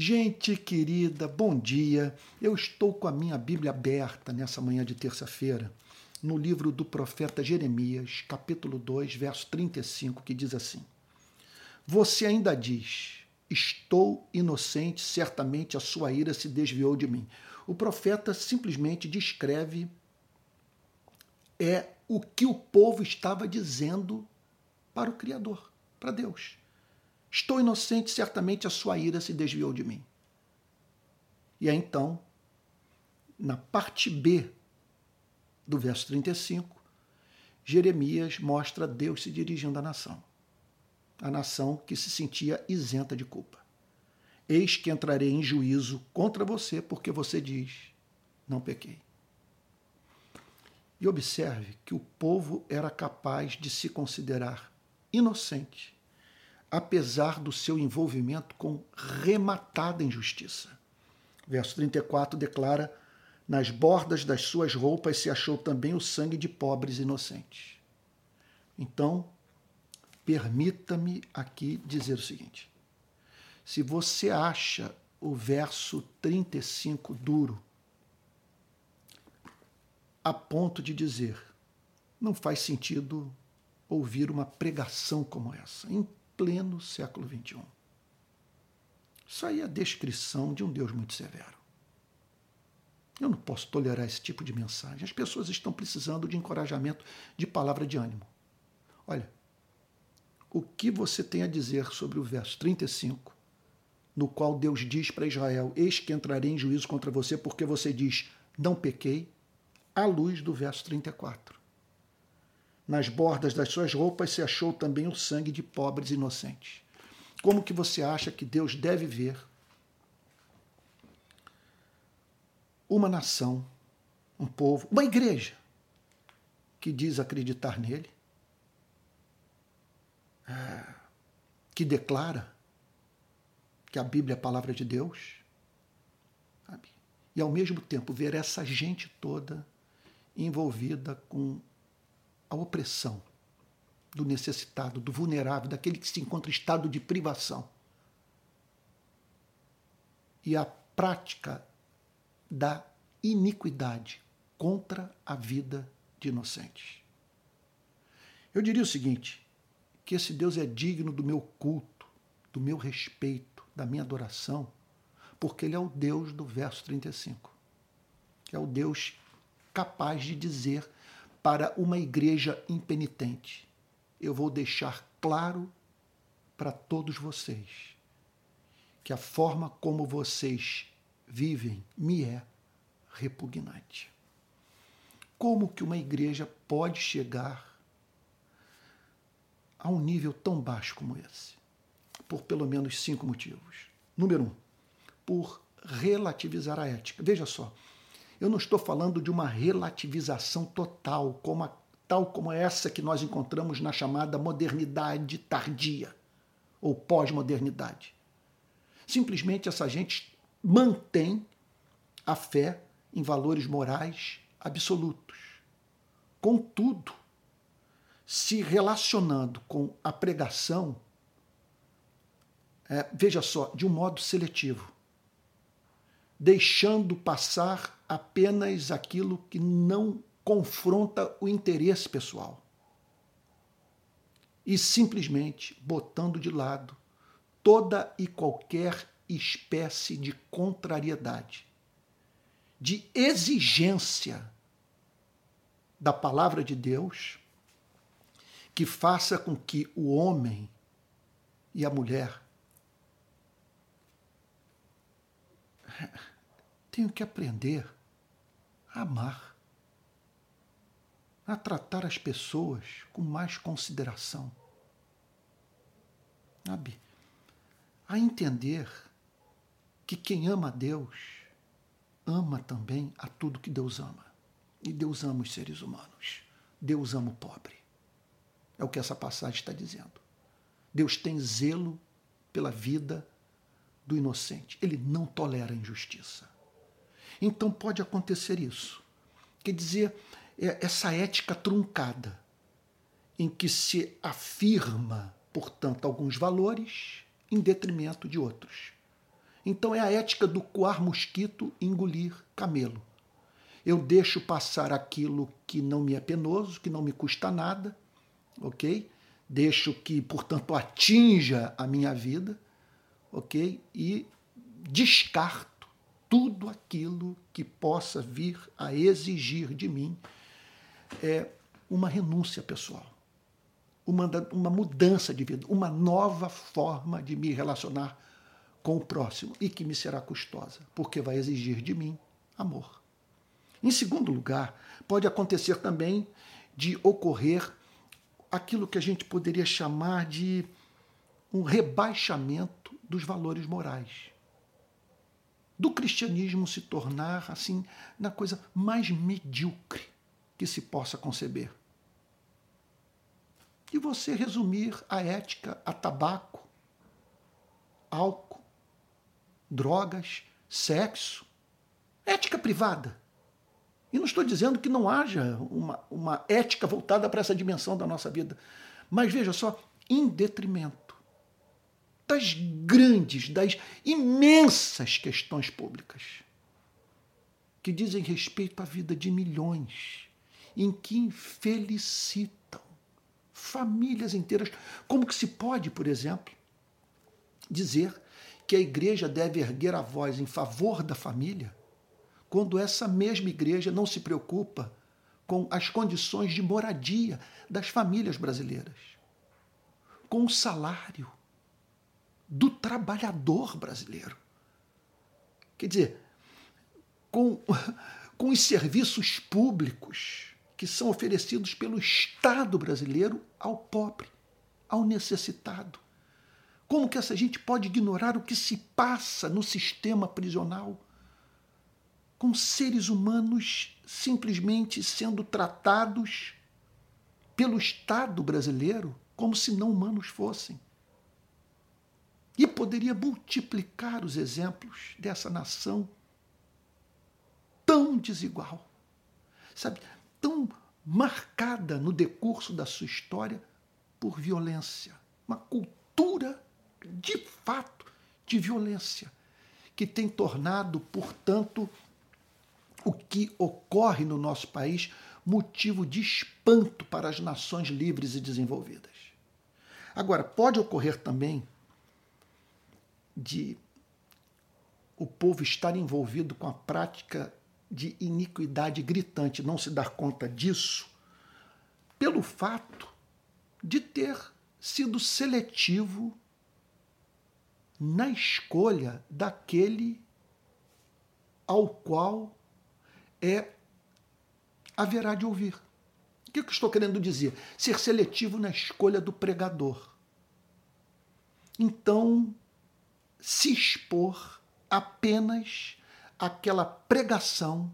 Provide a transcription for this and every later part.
Gente querida, bom dia. Eu estou com a minha Bíblia aberta nessa manhã de terça-feira, no livro do profeta Jeremias, capítulo 2, verso 35, que diz assim: Você ainda diz: Estou inocente, certamente a sua ira se desviou de mim. O profeta simplesmente descreve é o que o povo estava dizendo para o Criador, para Deus. Estou inocente, certamente a sua ira se desviou de mim. E aí então, na parte B do verso 35, Jeremias mostra Deus se dirigindo à nação. A nação que se sentia isenta de culpa. Eis que entrarei em juízo contra você, porque você diz: não pequei. E observe que o povo era capaz de se considerar inocente apesar do seu envolvimento com rematada injustiça. Verso 34 declara: Nas bordas das suas roupas se achou também o sangue de pobres inocentes. Então, permita-me aqui dizer o seguinte: se você acha o verso 35 duro, a ponto de dizer, não faz sentido ouvir uma pregação como essa pleno século XXI. Isso aí é a descrição de um Deus muito severo. Eu não posso tolerar esse tipo de mensagem. As pessoas estão precisando de encorajamento, de palavra de ânimo. Olha, o que você tem a dizer sobre o verso 35, no qual Deus diz para Israel: Eis que entrarei em juízo contra você, porque você diz, não pequei, à luz do verso 34. Nas bordas das suas roupas se achou também o sangue de pobres inocentes. Como que você acha que Deus deve ver uma nação, um povo, uma igreja que diz acreditar nele, é, que declara que a Bíblia é a palavra de Deus, sabe? e ao mesmo tempo ver essa gente toda envolvida com a opressão do necessitado, do vulnerável, daquele que se encontra em estado de privação. E a prática da iniquidade contra a vida de inocentes. Eu diria o seguinte: que esse Deus é digno do meu culto, do meu respeito, da minha adoração, porque Ele é o Deus do verso 35. É o Deus capaz de dizer para uma igreja impenitente. Eu vou deixar claro para todos vocês que a forma como vocês vivem me é repugnante. Como que uma igreja pode chegar a um nível tão baixo como esse? Por pelo menos cinco motivos. Número um, por relativizar a ética. Veja só, eu não estou falando de uma relativização total, como a, tal como essa que nós encontramos na chamada modernidade tardia ou pós-modernidade. Simplesmente essa gente mantém a fé em valores morais absolutos. Contudo, se relacionando com a pregação, é, veja só, de um modo seletivo deixando passar apenas aquilo que não confronta o interesse pessoal. E simplesmente botando de lado toda e qualquer espécie de contrariedade, de exigência da palavra de Deus que faça com que o homem e a mulher tenho que aprender amar, a tratar as pessoas com mais consideração, sabe? A entender que quem ama a Deus ama também a tudo que Deus ama. E Deus ama os seres humanos. Deus ama o pobre. É o que essa passagem está dizendo. Deus tem zelo pela vida do inocente. Ele não tolera a injustiça. Então pode acontecer isso. Quer dizer, é essa ética truncada, em que se afirma, portanto, alguns valores em detrimento de outros. Então é a ética do coar mosquito e engolir camelo. Eu deixo passar aquilo que não me é penoso, que não me custa nada, ok? Deixo que, portanto, atinja a minha vida, ok? E descarto tudo aquilo que possa vir a exigir de mim é uma renúncia pessoal, uma, uma mudança de vida, uma nova forma de me relacionar com o próximo e que me será custosa, porque vai exigir de mim amor. Em segundo lugar, pode acontecer também de ocorrer aquilo que a gente poderia chamar de um rebaixamento dos valores morais. Do cristianismo se tornar, assim, na coisa mais medíocre que se possa conceber. E você resumir a ética a tabaco, álcool, drogas, sexo, ética privada. E não estou dizendo que não haja uma, uma ética voltada para essa dimensão da nossa vida. Mas veja só, em detrimento das grandes, das imensas questões públicas que dizem respeito à vida de milhões, em que infelicitam famílias inteiras. Como que se pode, por exemplo, dizer que a igreja deve erguer a voz em favor da família quando essa mesma igreja não se preocupa com as condições de moradia das famílias brasileiras, com o salário do trabalhador brasileiro. Quer dizer, com, com os serviços públicos que são oferecidos pelo Estado brasileiro ao pobre, ao necessitado. Como que essa gente pode ignorar o que se passa no sistema prisional? com seres humanos simplesmente sendo tratados pelo Estado brasileiro como se não humanos fossem. E poderia multiplicar os exemplos dessa nação tão desigual, sabe, tão marcada no decurso da sua história por violência, uma cultura de fato de violência que tem tornado, portanto, o que ocorre no nosso país motivo de espanto para as nações livres e desenvolvidas. Agora, pode ocorrer também de o povo estar envolvido com a prática de iniquidade gritante, não se dar conta disso, pelo fato de ter sido seletivo na escolha daquele ao qual é haverá de ouvir. O que eu estou querendo dizer? Ser seletivo na escolha do pregador. Então, se expor apenas àquela pregação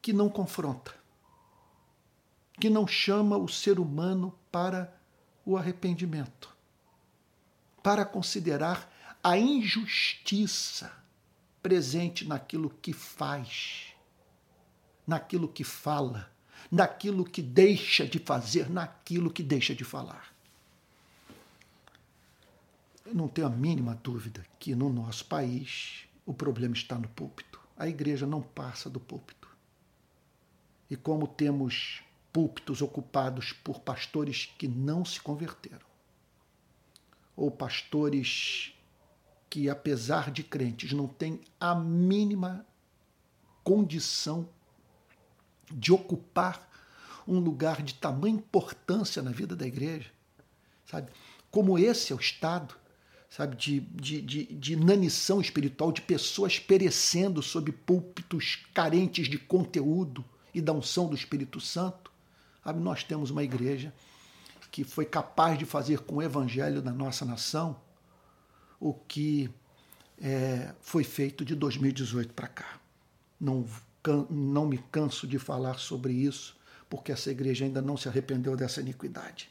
que não confronta, que não chama o ser humano para o arrependimento, para considerar a injustiça presente naquilo que faz naquilo que fala, naquilo que deixa de fazer, naquilo que deixa de falar. Não tenho a mínima dúvida que no nosso país o problema está no púlpito. A igreja não passa do púlpito. E como temos púlpitos ocupados por pastores que não se converteram, ou pastores que, apesar de crentes, não têm a mínima condição de ocupar um lugar de tamanha importância na vida da igreja, sabe? Como esse é o estado, sabe, de, de, de, de inanição espiritual, de pessoas perecendo sob púlpitos carentes de conteúdo e da unção do Espírito Santo. Sabe? Nós temos uma igreja que foi capaz de fazer com o evangelho da nossa nação o que é, foi feito de 2018 para cá. Não não me canso de falar sobre isso, porque essa igreja ainda não se arrependeu dessa iniquidade.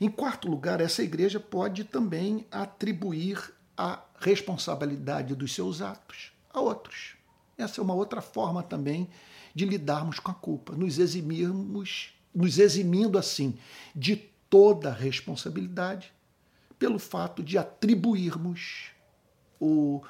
Em quarto lugar, essa igreja pode também atribuir a responsabilidade dos seus atos a outros. Essa é uma outra forma também de lidarmos com a culpa, nos eximirmos, nos eximindo assim de toda responsabilidade pelo fato de atribuirmos o,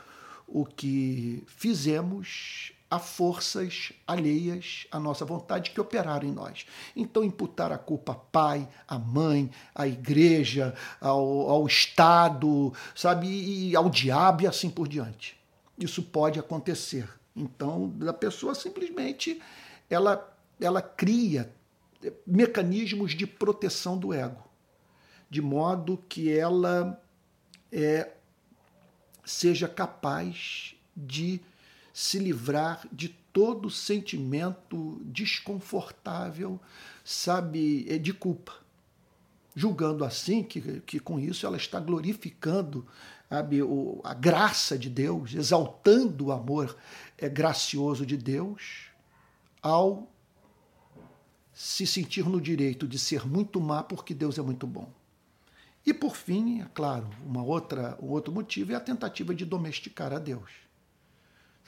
o que fizemos a forças alheias à nossa vontade que operaram em nós. Então, imputar a culpa a pai, a mãe, à igreja, ao, ao Estado, sabe, e ao diabo e assim por diante. Isso pode acontecer. Então, a pessoa simplesmente ela, ela cria mecanismos de proteção do ego, de modo que ela é, seja capaz de se livrar de todo sentimento desconfortável, sabe, é, de culpa. Julgando assim que, que com isso ela está glorificando sabe, a graça de Deus, exaltando o amor é, gracioso de Deus, ao se sentir no direito de ser muito má porque Deus é muito bom. E por fim, é claro, uma outra, um outro motivo é a tentativa de domesticar a Deus.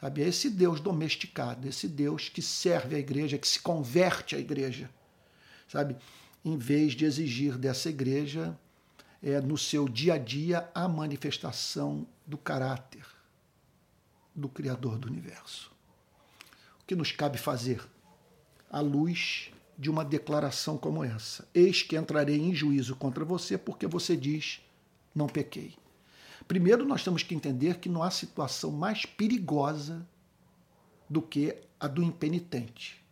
Sabe? É esse Deus domesticado, esse Deus que serve a igreja, que se converte à igreja. Sabe? Em vez de exigir dessa igreja, é, no seu dia a dia, a manifestação do caráter do Criador do universo. O que nos cabe fazer? À luz de uma declaração como essa: Eis que entrarei em juízo contra você, porque você diz: Não pequei. Primeiro, nós temos que entender que não há situação mais perigosa do que a do impenitente,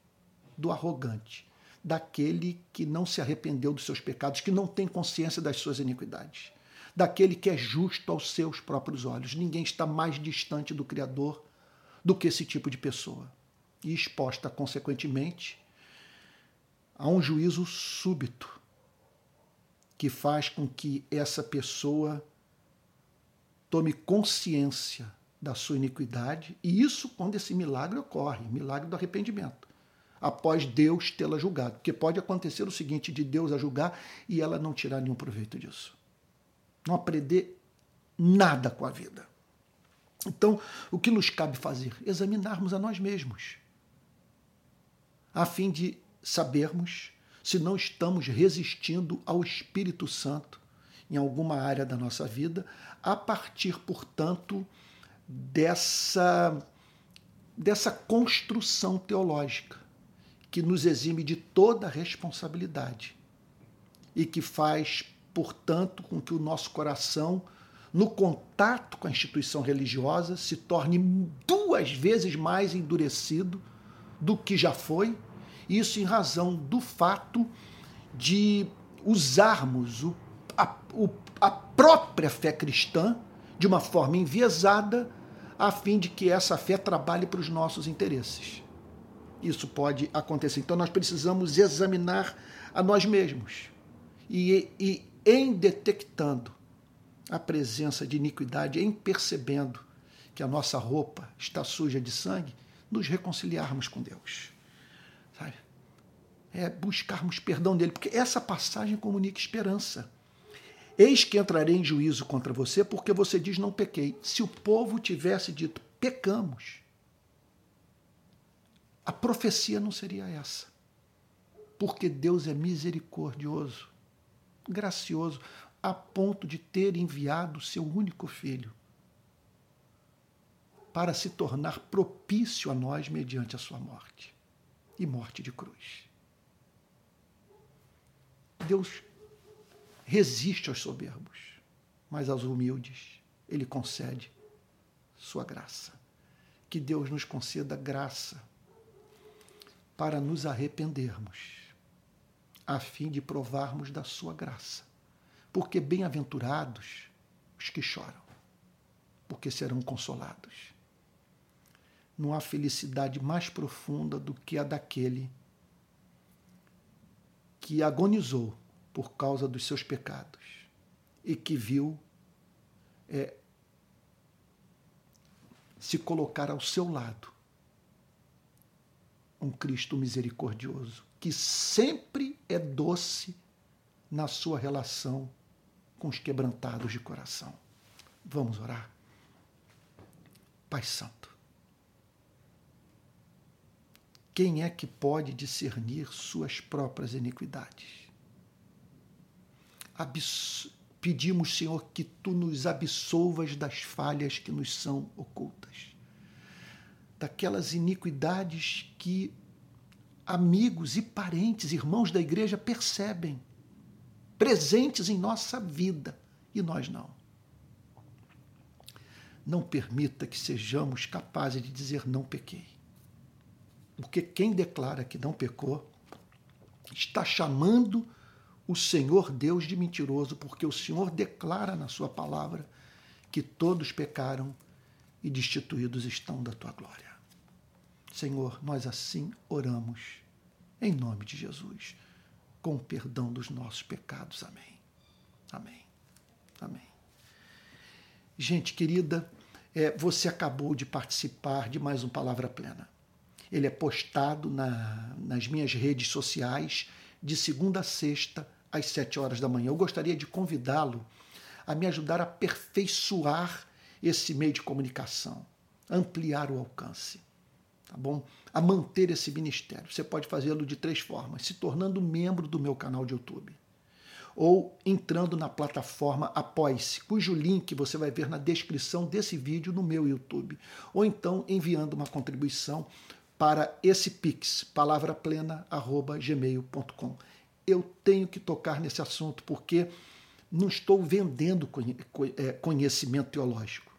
do arrogante, daquele que não se arrependeu dos seus pecados, que não tem consciência das suas iniquidades, daquele que é justo aos seus próprios olhos. Ninguém está mais distante do Criador do que esse tipo de pessoa. E exposta, consequentemente, a um juízo súbito que faz com que essa pessoa tome consciência da sua iniquidade, e isso quando esse milagre ocorre, milagre do arrependimento, após Deus tê-la julgado. Porque pode acontecer o seguinte, de Deus a julgar e ela não tirar nenhum proveito disso. Não aprender nada com a vida. Então, o que nos cabe fazer? Examinarmos a nós mesmos, a fim de sabermos se não estamos resistindo ao Espírito Santo em alguma área da nossa vida, a partir, portanto, dessa, dessa construção teológica que nos exime de toda responsabilidade e que faz, portanto, com que o nosso coração, no contato com a instituição religiosa, se torne duas vezes mais endurecido do que já foi, isso em razão do fato de usarmos o a, o, a própria fé cristã de uma forma enviesada, a fim de que essa fé trabalhe para os nossos interesses. Isso pode acontecer. Então nós precisamos examinar a nós mesmos. E, e em detectando a presença de iniquidade, em percebendo que a nossa roupa está suja de sangue, nos reconciliarmos com Deus. Sabe? É buscarmos perdão dele, porque essa passagem comunica esperança. Eis que entrarei em juízo contra você, porque você diz não pequei. Se o povo tivesse dito pecamos, a profecia não seria essa. Porque Deus é misericordioso, gracioso, a ponto de ter enviado seu único filho para se tornar propício a nós mediante a sua morte e morte de cruz. Deus resiste aos soberbos, mas aos humildes ele concede sua graça. Que Deus nos conceda graça para nos arrependermos, a fim de provarmos da sua graça. Porque bem-aventurados os que choram, porque serão consolados. Não há felicidade mais profunda do que a daquele que agonizou por causa dos seus pecados e que viu é, se colocar ao seu lado um Cristo misericordioso que sempre é doce na sua relação com os quebrantados de coração. Vamos orar. Pai Santo, quem é que pode discernir suas próprias iniquidades? Pedimos, Senhor, que tu nos absolvas das falhas que nos são ocultas, daquelas iniquidades que amigos e parentes, irmãos da igreja percebem, presentes em nossa vida e nós não. Não permita que sejamos capazes de dizer não pequei. Porque quem declara que não pecou está chamando o Senhor Deus de mentiroso, porque o Senhor declara na sua palavra que todos pecaram e destituídos estão da tua glória. Senhor, nós assim oramos, em nome de Jesus, com o perdão dos nossos pecados. Amém. Amém. Amém. Gente querida, é, você acabou de participar de mais um Palavra Plena. Ele é postado na, nas minhas redes sociais de segunda a sexta, às sete horas da manhã. Eu gostaria de convidá-lo a me ajudar a aperfeiçoar esse meio de comunicação, ampliar o alcance, tá bom? A manter esse ministério. Você pode fazê-lo de três formas: se tornando membro do meu canal de YouTube ou entrando na plataforma Apoie-se, cujo link você vai ver na descrição desse vídeo no meu YouTube, ou então enviando uma contribuição para esse pix, palavraplena@gmail.com eu tenho que tocar nesse assunto, porque não estou vendendo é, conhecimento teológico.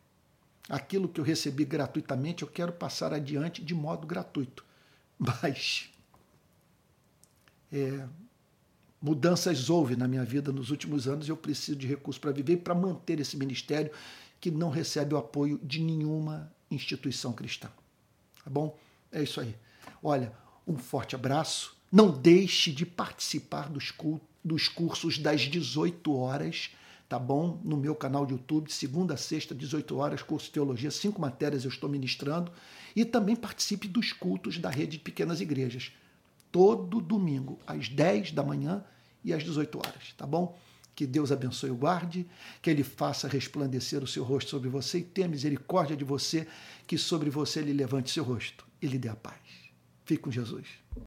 Aquilo que eu recebi gratuitamente, eu quero passar adiante de modo gratuito. Mas é, mudanças houve na minha vida nos últimos anos e eu preciso de recursos para viver e para manter esse ministério que não recebe o apoio de nenhuma instituição cristã. Tá bom? É isso aí. Olha, um forte abraço não deixe de participar dos, dos cursos das 18 horas, tá bom? No meu canal de YouTube, segunda a sexta, 18 horas, curso de teologia, cinco matérias eu estou ministrando. E também participe dos cultos da rede de pequenas igrejas. Todo domingo, às 10 da manhã e às 18 horas, tá bom? Que Deus abençoe e guarde, que Ele faça resplandecer o seu rosto sobre você e tenha misericórdia de você, que sobre você Ele levante seu rosto e lhe dê a paz. Fique com Jesus.